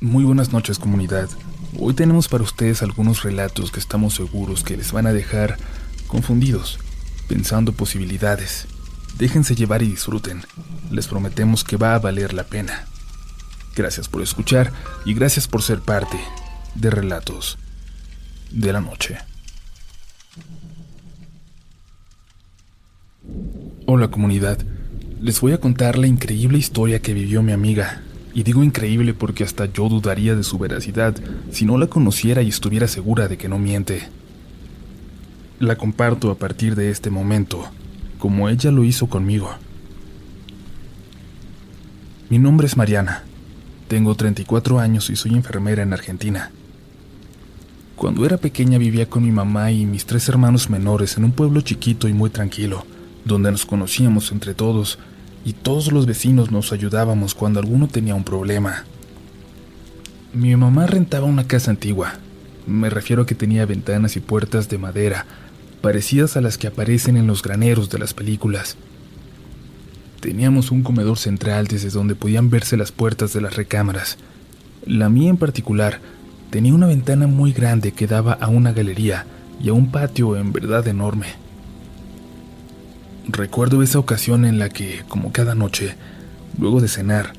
Muy buenas noches comunidad. Hoy tenemos para ustedes algunos relatos que estamos seguros que les van a dejar confundidos, pensando posibilidades. Déjense llevar y disfruten. Les prometemos que va a valer la pena. Gracias por escuchar y gracias por ser parte de Relatos de la Noche. Hola comunidad, les voy a contar la increíble historia que vivió mi amiga. Y digo increíble porque hasta yo dudaría de su veracidad si no la conociera y estuviera segura de que no miente. La comparto a partir de este momento, como ella lo hizo conmigo. Mi nombre es Mariana. Tengo 34 años y soy enfermera en Argentina. Cuando era pequeña vivía con mi mamá y mis tres hermanos menores en un pueblo chiquito y muy tranquilo, donde nos conocíamos entre todos y todos los vecinos nos ayudábamos cuando alguno tenía un problema. Mi mamá rentaba una casa antigua. Me refiero a que tenía ventanas y puertas de madera, parecidas a las que aparecen en los graneros de las películas. Teníamos un comedor central desde donde podían verse las puertas de las recámaras. La mía en particular tenía una ventana muy grande que daba a una galería y a un patio en verdad enorme. Recuerdo esa ocasión en la que, como cada noche, luego de cenar,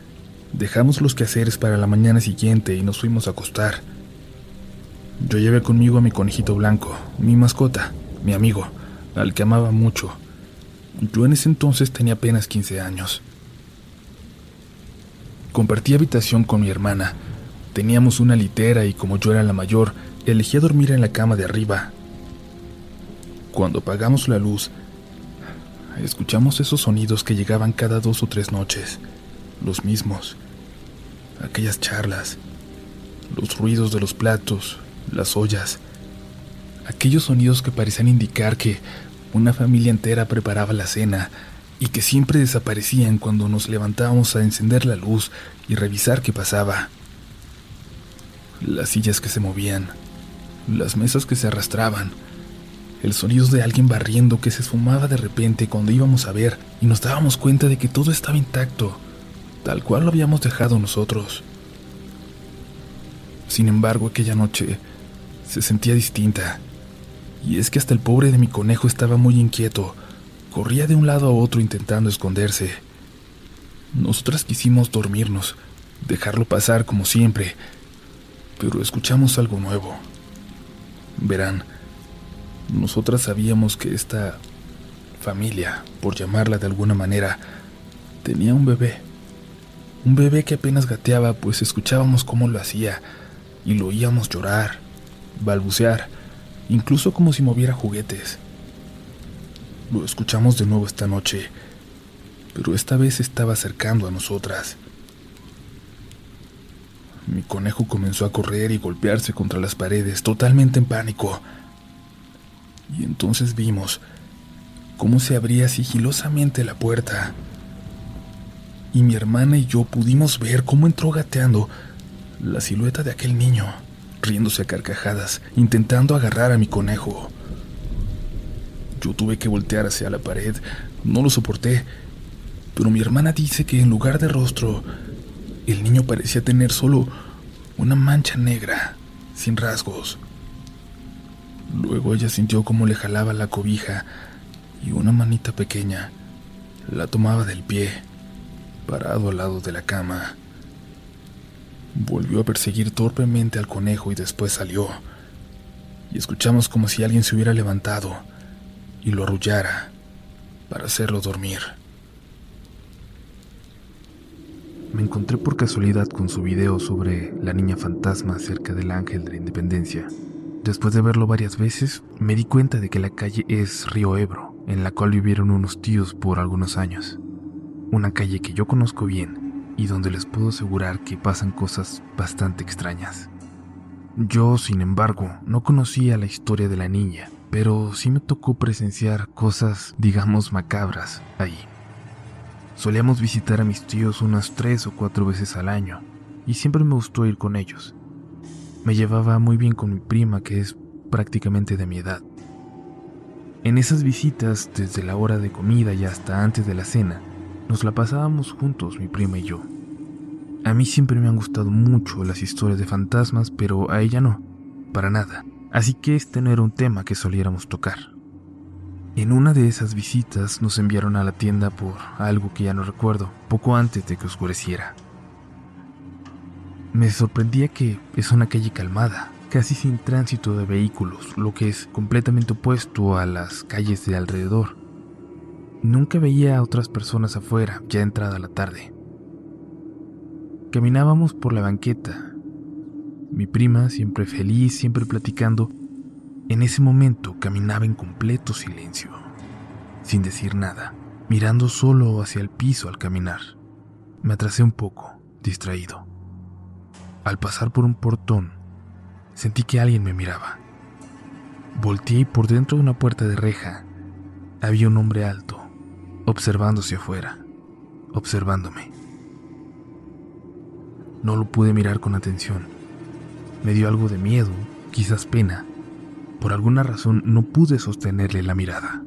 dejamos los quehaceres para la mañana siguiente y nos fuimos a acostar. Yo llevé conmigo a mi conejito blanco, mi mascota, mi amigo, al que amaba mucho. Yo en ese entonces tenía apenas 15 años. Compartí habitación con mi hermana. Teníamos una litera y como yo era la mayor, elegí dormir en la cama de arriba. Cuando apagamos la luz, escuchamos esos sonidos que llegaban cada dos o tres noches, los mismos, aquellas charlas, los ruidos de los platos, las ollas, aquellos sonidos que parecían indicar que una familia entera preparaba la cena y que siempre desaparecían cuando nos levantábamos a encender la luz y revisar qué pasaba. Las sillas que se movían, las mesas que se arrastraban, el sonido de alguien barriendo que se esfumaba de repente cuando íbamos a ver y nos dábamos cuenta de que todo estaba intacto, tal cual lo habíamos dejado nosotros. Sin embargo, aquella noche se sentía distinta, y es que hasta el pobre de mi conejo estaba muy inquieto, corría de un lado a otro intentando esconderse. Nosotras quisimos dormirnos, dejarlo pasar como siempre, pero escuchamos algo nuevo. Verán, nosotras sabíamos que esta familia, por llamarla de alguna manera, tenía un bebé. Un bebé que apenas gateaba, pues escuchábamos cómo lo hacía y lo oíamos llorar, balbucear, incluso como si moviera juguetes. Lo escuchamos de nuevo esta noche, pero esta vez estaba acercando a nosotras. Mi conejo comenzó a correr y golpearse contra las paredes, totalmente en pánico y entonces vimos cómo se abría sigilosamente la puerta. Y mi hermana y yo pudimos ver cómo entró gateando la silueta de aquel niño, riéndose a carcajadas, intentando agarrar a mi conejo. Yo tuve que voltear hacia la pared, no lo soporté, pero mi hermana dice que en lugar de rostro, el niño parecía tener solo una mancha negra, sin rasgos. Luego ella sintió como le jalaba la cobija y una manita pequeña la tomaba del pie, parado al lado de la cama. Volvió a perseguir torpemente al conejo y después salió. Y escuchamos como si alguien se hubiera levantado y lo arrullara para hacerlo dormir. Me encontré por casualidad con su video sobre la niña fantasma cerca del Ángel de la Independencia. Después de verlo varias veces, me di cuenta de que la calle es Río Ebro, en la cual vivieron unos tíos por algunos años. Una calle que yo conozco bien y donde les puedo asegurar que pasan cosas bastante extrañas. Yo, sin embargo, no conocía la historia de la niña, pero sí me tocó presenciar cosas, digamos, macabras ahí. Solíamos visitar a mis tíos unas tres o cuatro veces al año, y siempre me gustó ir con ellos. Me llevaba muy bien con mi prima, que es prácticamente de mi edad. En esas visitas, desde la hora de comida y hasta antes de la cena, nos la pasábamos juntos, mi prima y yo. A mí siempre me han gustado mucho las historias de fantasmas, pero a ella no, para nada. Así que este no era un tema que soliéramos tocar. En una de esas visitas nos enviaron a la tienda por algo que ya no recuerdo, poco antes de que oscureciera. Me sorprendía que es una calle calmada, casi sin tránsito de vehículos, lo que es completamente opuesto a las calles de alrededor. Nunca veía a otras personas afuera, ya entrada la tarde. Caminábamos por la banqueta. Mi prima, siempre feliz, siempre platicando, en ese momento caminaba en completo silencio, sin decir nada, mirando solo hacia el piso al caminar. Me atrasé un poco, distraído. Al pasar por un portón, sentí que alguien me miraba. Volteé y por dentro de una puerta de reja había un hombre alto, observando hacia afuera, observándome. No lo pude mirar con atención. Me dio algo de miedo, quizás pena. Por alguna razón no pude sostenerle la mirada.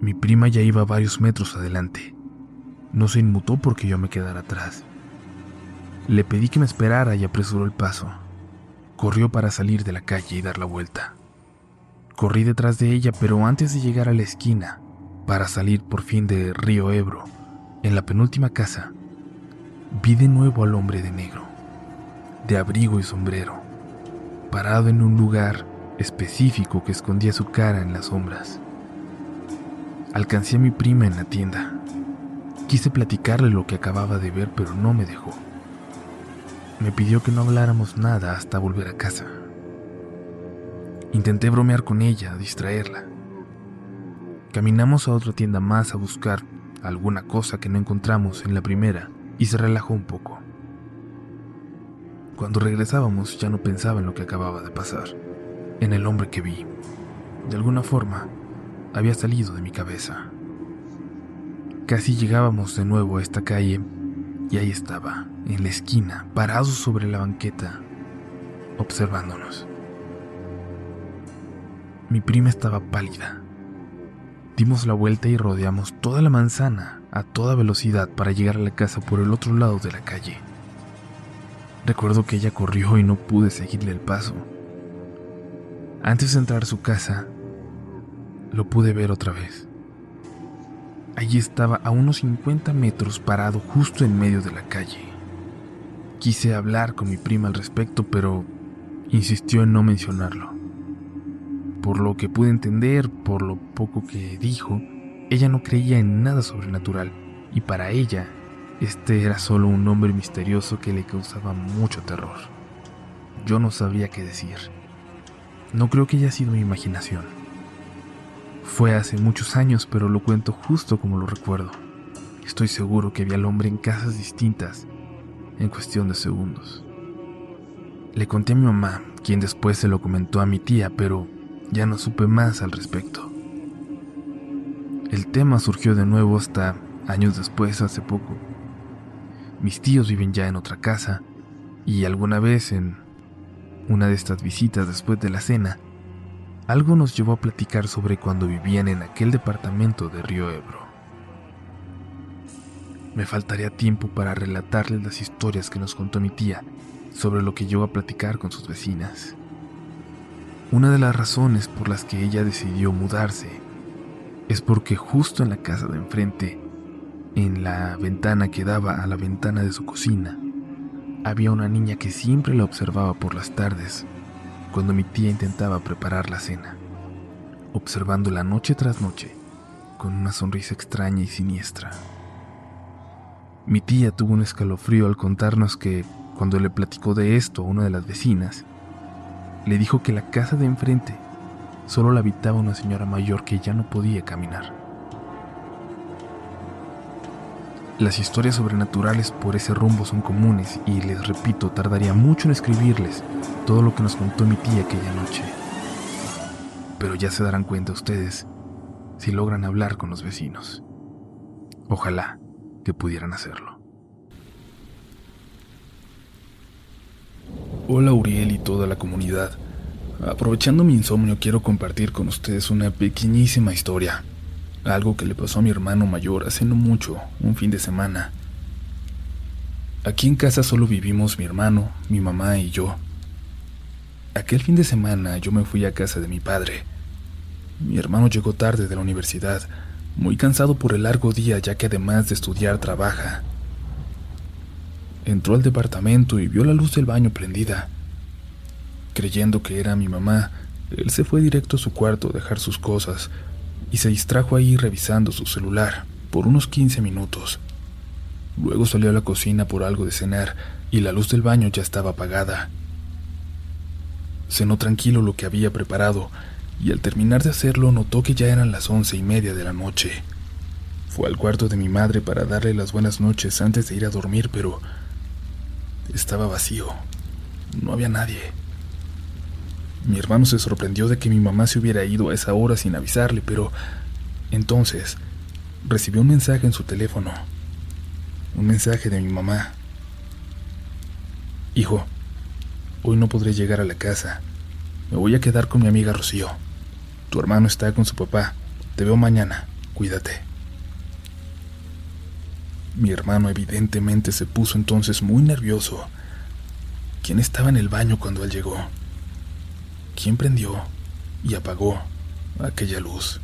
Mi prima ya iba varios metros adelante. No se inmutó porque yo me quedara atrás. Le pedí que me esperara y apresuró el paso. Corrió para salir de la calle y dar la vuelta. Corrí detrás de ella, pero antes de llegar a la esquina, para salir por fin de Río Ebro, en la penúltima casa, vi de nuevo al hombre de negro, de abrigo y sombrero, parado en un lugar específico que escondía su cara en las sombras. Alcancé a mi prima en la tienda. Quise platicarle lo que acababa de ver, pero no me dejó. Me pidió que no habláramos nada hasta volver a casa. Intenté bromear con ella, distraerla. Caminamos a otra tienda más a buscar alguna cosa que no encontramos en la primera y se relajó un poco. Cuando regresábamos ya no pensaba en lo que acababa de pasar, en el hombre que vi. De alguna forma, había salido de mi cabeza. Casi llegábamos de nuevo a esta calle y ahí estaba, en la esquina, parado sobre la banqueta, observándonos. Mi prima estaba pálida. Dimos la vuelta y rodeamos toda la manzana a toda velocidad para llegar a la casa por el otro lado de la calle. Recuerdo que ella corrió y no pude seguirle el paso. Antes de entrar a su casa, lo pude ver otra vez. Allí estaba a unos 50 metros parado justo en medio de la calle. Quise hablar con mi prima al respecto, pero insistió en no mencionarlo. Por lo que pude entender, por lo poco que dijo, ella no creía en nada sobrenatural y para ella este era solo un hombre misterioso que le causaba mucho terror. Yo no sabría qué decir. No creo que haya sido mi imaginación. Fue hace muchos años, pero lo cuento justo como lo recuerdo. Estoy seguro que vi al hombre en casas distintas en cuestión de segundos. Le conté a mi mamá, quien después se lo comentó a mi tía, pero ya no supe más al respecto. El tema surgió de nuevo hasta años después, hace poco. Mis tíos viven ya en otra casa y alguna vez en una de estas visitas después de la cena, algo nos llevó a platicar sobre cuando vivían en aquel departamento de Río Ebro. Me faltaría tiempo para relatarles las historias que nos contó mi tía sobre lo que llegó a platicar con sus vecinas. Una de las razones por las que ella decidió mudarse es porque justo en la casa de enfrente, en la ventana que daba a la ventana de su cocina, había una niña que siempre la observaba por las tardes cuando mi tía intentaba preparar la cena, observándola noche tras noche con una sonrisa extraña y siniestra. Mi tía tuvo un escalofrío al contarnos que, cuando le platicó de esto a una de las vecinas, le dijo que la casa de enfrente solo la habitaba una señora mayor que ya no podía caminar. Las historias sobrenaturales por ese rumbo son comunes y les repito, tardaría mucho en escribirles todo lo que nos contó mi tía aquella noche. Pero ya se darán cuenta ustedes si logran hablar con los vecinos. Ojalá que pudieran hacerlo. Hola Uriel y toda la comunidad. Aprovechando mi insomnio quiero compartir con ustedes una pequeñísima historia algo que le pasó a mi hermano mayor hace no mucho, un fin de semana. Aquí en casa solo vivimos mi hermano, mi mamá y yo. Aquel fin de semana yo me fui a casa de mi padre. Mi hermano llegó tarde de la universidad, muy cansado por el largo día ya que además de estudiar trabaja. Entró al departamento y vio la luz del baño prendida. Creyendo que era mi mamá, él se fue directo a su cuarto a dejar sus cosas y se distrajo ahí revisando su celular por unos 15 minutos. Luego salió a la cocina por algo de cenar y la luz del baño ya estaba apagada. Cenó tranquilo lo que había preparado y al terminar de hacerlo notó que ya eran las once y media de la noche. Fue al cuarto de mi madre para darle las buenas noches antes de ir a dormir, pero estaba vacío. No había nadie. Mi hermano se sorprendió de que mi mamá se hubiera ido a esa hora sin avisarle, pero entonces recibió un mensaje en su teléfono. Un mensaje de mi mamá. Hijo, hoy no podré llegar a la casa. Me voy a quedar con mi amiga Rocío. Tu hermano está con su papá. Te veo mañana. Cuídate. Mi hermano evidentemente se puso entonces muy nervioso. ¿Quién estaba en el baño cuando él llegó? ¿Quién prendió y apagó aquella luz?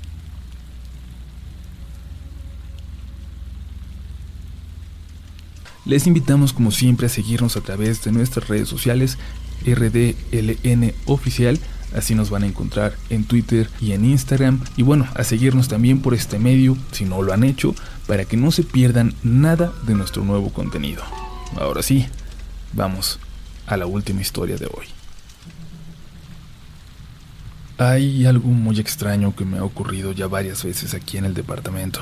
Les invitamos como siempre a seguirnos a través de nuestras redes sociales RDLN Oficial Así nos van a encontrar en Twitter y en Instagram. Y bueno, a seguirnos también por este medio, si no lo han hecho, para que no se pierdan nada de nuestro nuevo contenido. Ahora sí, vamos a la última historia de hoy. Hay algo muy extraño que me ha ocurrido ya varias veces aquí en el departamento.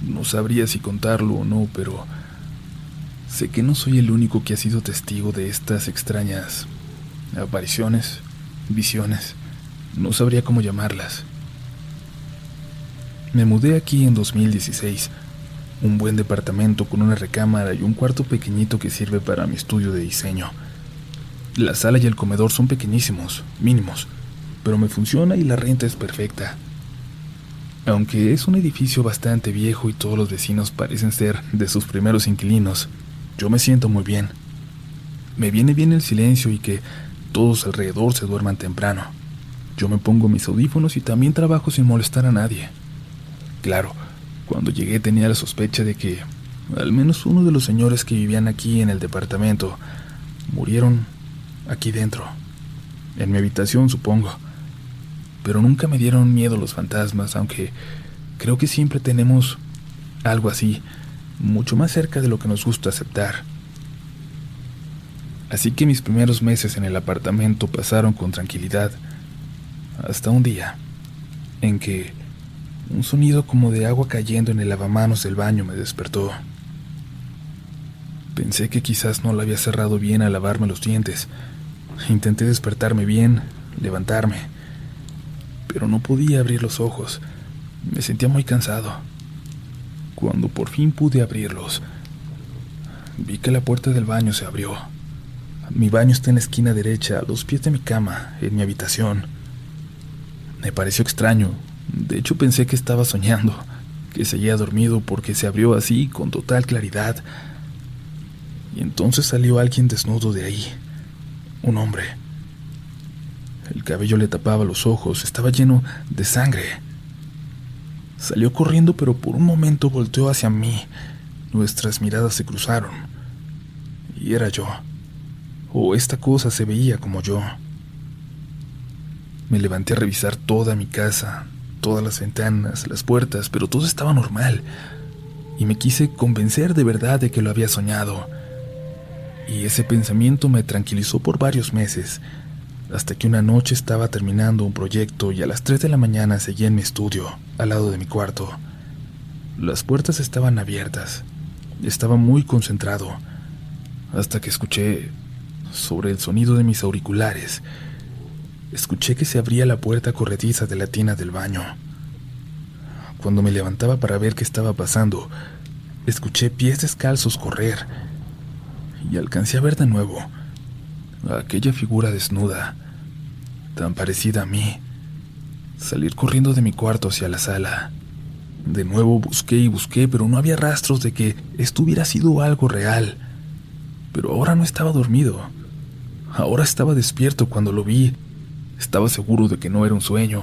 No sabría si contarlo o no, pero sé que no soy el único que ha sido testigo de estas extrañas apariciones visiones, no sabría cómo llamarlas. Me mudé aquí en 2016, un buen departamento con una recámara y un cuarto pequeñito que sirve para mi estudio de diseño. La sala y el comedor son pequeñísimos, mínimos, pero me funciona y la renta es perfecta. Aunque es un edificio bastante viejo y todos los vecinos parecen ser de sus primeros inquilinos, yo me siento muy bien. Me viene bien el silencio y que todos alrededor se duerman temprano. Yo me pongo mis audífonos y también trabajo sin molestar a nadie. Claro, cuando llegué tenía la sospecha de que al menos uno de los señores que vivían aquí en el departamento murieron aquí dentro, en mi habitación supongo. Pero nunca me dieron miedo los fantasmas, aunque creo que siempre tenemos algo así, mucho más cerca de lo que nos gusta aceptar. Así que mis primeros meses en el apartamento pasaron con tranquilidad, hasta un día en que un sonido como de agua cayendo en el lavamanos del baño me despertó. Pensé que quizás no la había cerrado bien al lavarme los dientes. Intenté despertarme bien, levantarme, pero no podía abrir los ojos. Me sentía muy cansado. Cuando por fin pude abrirlos, vi que la puerta del baño se abrió. Mi baño está en la esquina derecha, a los pies de mi cama, en mi habitación. Me pareció extraño. De hecho pensé que estaba soñando, que seguía dormido porque se abrió así con total claridad. Y entonces salió alguien desnudo de ahí. Un hombre. El cabello le tapaba los ojos, estaba lleno de sangre. Salió corriendo, pero por un momento volteó hacia mí. Nuestras miradas se cruzaron. Y era yo o esta cosa se veía como yo. Me levanté a revisar toda mi casa, todas las ventanas, las puertas, pero todo estaba normal. Y me quise convencer de verdad de que lo había soñado. Y ese pensamiento me tranquilizó por varios meses, hasta que una noche estaba terminando un proyecto y a las 3 de la mañana seguía en mi estudio, al lado de mi cuarto. Las puertas estaban abiertas. Estaba muy concentrado, hasta que escuché sobre el sonido de mis auriculares, escuché que se abría la puerta corrediza de la tina del baño. Cuando me levantaba para ver qué estaba pasando, escuché pies descalzos correr y alcancé a ver de nuevo aquella figura desnuda, tan parecida a mí, salir corriendo de mi cuarto hacia la sala. De nuevo busqué y busqué, pero no había rastros de que esto hubiera sido algo real. Pero ahora no estaba dormido. Ahora estaba despierto cuando lo vi. Estaba seguro de que no era un sueño.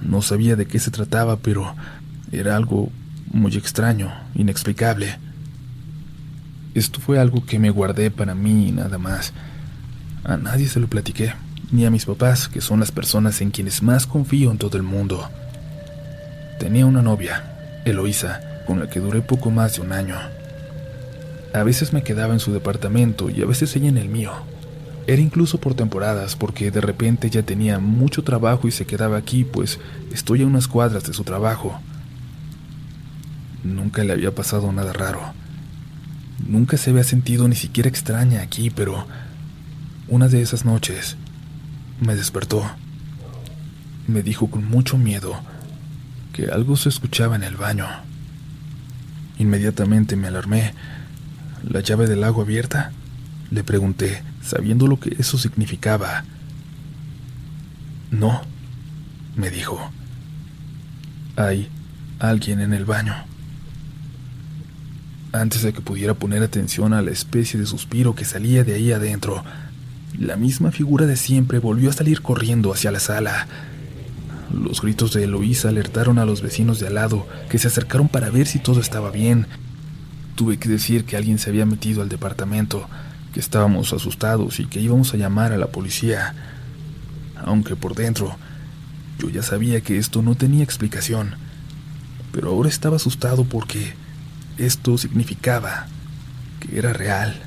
No sabía de qué se trataba, pero era algo muy extraño, inexplicable. Esto fue algo que me guardé para mí y nada más. A nadie se lo platiqué, ni a mis papás, que son las personas en quienes más confío en todo el mundo. Tenía una novia, Eloísa, con la que duré poco más de un año. A veces me quedaba en su departamento y a veces ella en el mío. Era incluso por temporadas, porque de repente ya tenía mucho trabajo y se quedaba aquí, pues estoy a unas cuadras de su trabajo. Nunca le había pasado nada raro. Nunca se había sentido ni siquiera extraña aquí, pero una de esas noches me despertó. Me dijo con mucho miedo que algo se escuchaba en el baño. Inmediatamente me alarmé. ¿La llave del agua abierta? Le pregunté, sabiendo lo que eso significaba. No, me dijo. Hay alguien en el baño. Antes de que pudiera poner atención a la especie de suspiro que salía de ahí adentro, la misma figura de siempre volvió a salir corriendo hacia la sala. Los gritos de Eloísa alertaron a los vecinos de al lado, que se acercaron para ver si todo estaba bien. Tuve que decir que alguien se había metido al departamento, que estábamos asustados y que íbamos a llamar a la policía. Aunque por dentro yo ya sabía que esto no tenía explicación, pero ahora estaba asustado porque esto significaba que era real,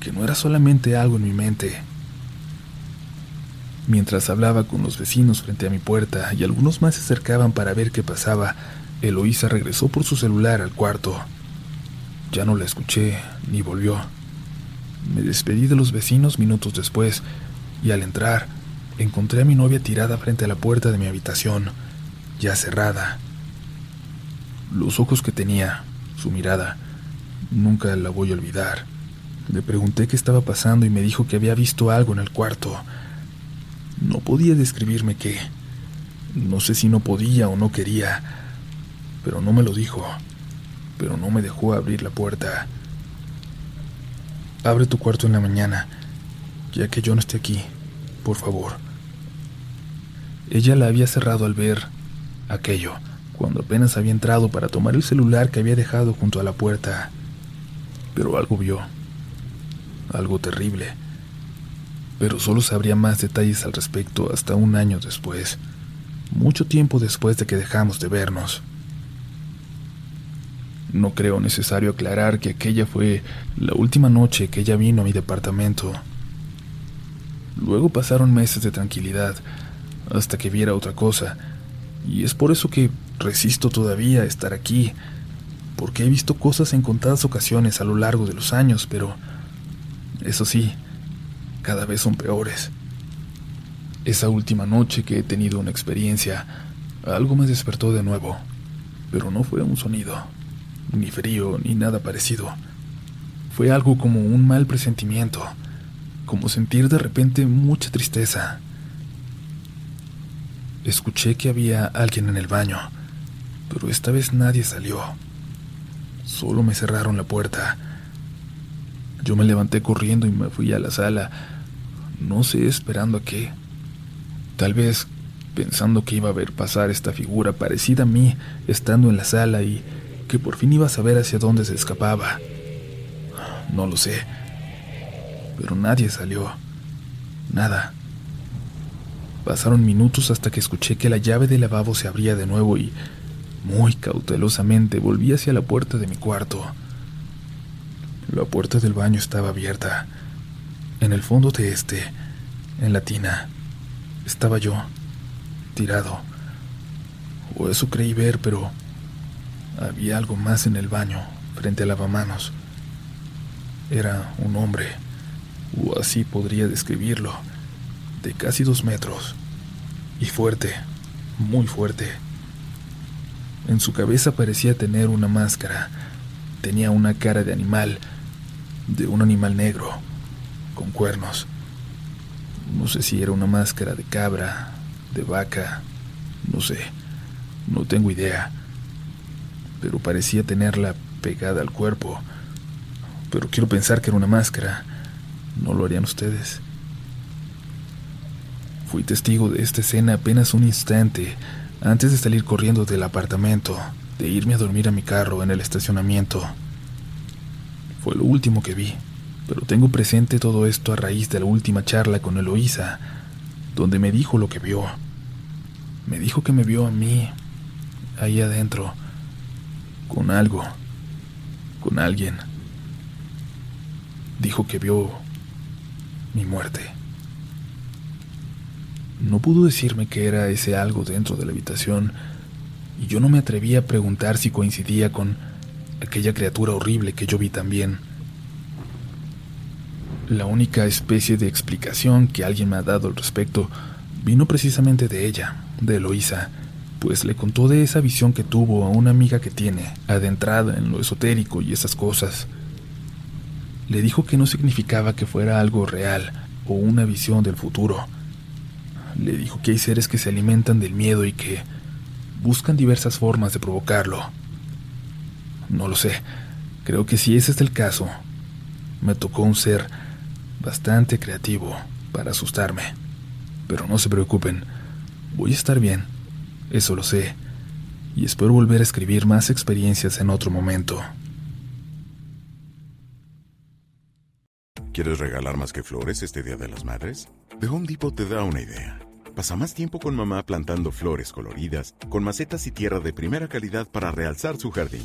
que no era solamente algo en mi mente. Mientras hablaba con los vecinos frente a mi puerta y algunos más se acercaban para ver qué pasaba, Eloísa regresó por su celular al cuarto. Ya no la escuché ni volvió. Me despedí de los vecinos minutos después y al entrar encontré a mi novia tirada frente a la puerta de mi habitación, ya cerrada. Los ojos que tenía, su mirada, nunca la voy a olvidar. Le pregunté qué estaba pasando y me dijo que había visto algo en el cuarto. No podía describirme qué. No sé si no podía o no quería, pero no me lo dijo. Pero no me dejó abrir la puerta. Abre tu cuarto en la mañana, ya que yo no esté aquí, por favor. Ella la había cerrado al ver aquello, cuando apenas había entrado para tomar el celular que había dejado junto a la puerta. Pero algo vio, algo terrible. Pero solo sabría más detalles al respecto hasta un año después, mucho tiempo después de que dejamos de vernos. No creo necesario aclarar que aquella fue la última noche que ella vino a mi departamento. Luego pasaron meses de tranquilidad hasta que viera otra cosa, y es por eso que resisto todavía a estar aquí, porque he visto cosas en contadas ocasiones a lo largo de los años, pero eso sí, cada vez son peores. Esa última noche que he tenido una experiencia, algo me despertó de nuevo, pero no fue un sonido ni frío, ni nada parecido. Fue algo como un mal presentimiento, como sentir de repente mucha tristeza. Escuché que había alguien en el baño, pero esta vez nadie salió. Solo me cerraron la puerta. Yo me levanté corriendo y me fui a la sala, no sé esperando a qué. Tal vez pensando que iba a ver pasar esta figura parecida a mí estando en la sala y que por fin iba a saber hacia dónde se escapaba. No lo sé. Pero nadie salió. Nada. Pasaron minutos hasta que escuché que la llave del lavabo se abría de nuevo y, muy cautelosamente, volví hacia la puerta de mi cuarto. La puerta del baño estaba abierta. En el fondo de este, en la tina, estaba yo, tirado. O eso creí ver, pero había algo más en el baño, frente al lavamanos. Era un hombre, o así podría describirlo, de casi dos metros, y fuerte, muy fuerte. En su cabeza parecía tener una máscara, tenía una cara de animal, de un animal negro, con cuernos. No sé si era una máscara de cabra, de vaca, no sé, no tengo idea pero parecía tenerla pegada al cuerpo. pero quiero pensar que era una máscara. No lo harían ustedes. Fui testigo de esta escena apenas un instante antes de salir corriendo del apartamento, de irme a dormir a mi carro en el estacionamiento. Fue lo último que vi, pero tengo presente todo esto a raíz de la última charla con Eloísa, donde me dijo lo que vio. Me dijo que me vio a mí, ahí adentro, con algo, con alguien. Dijo que vio mi muerte. No pudo decirme que era ese algo dentro de la habitación, y yo no me atreví a preguntar si coincidía con aquella criatura horrible que yo vi también. La única especie de explicación que alguien me ha dado al respecto vino precisamente de ella, de Eloísa, pues le contó de esa visión que tuvo a una amiga que tiene, adentrada en lo esotérico y esas cosas. Le dijo que no significaba que fuera algo real o una visión del futuro. Le dijo que hay seres que se alimentan del miedo y que buscan diversas formas de provocarlo. No lo sé, creo que si ese es el caso, me tocó un ser bastante creativo para asustarme. Pero no se preocupen, voy a estar bien, eso lo sé, y espero volver a escribir más experiencias en otro momento. ¿Quieres regalar más que flores este Día de las Madres? The Home Depot te da una idea. Pasa más tiempo con mamá plantando flores coloridas, con macetas y tierra de primera calidad para realzar su jardín.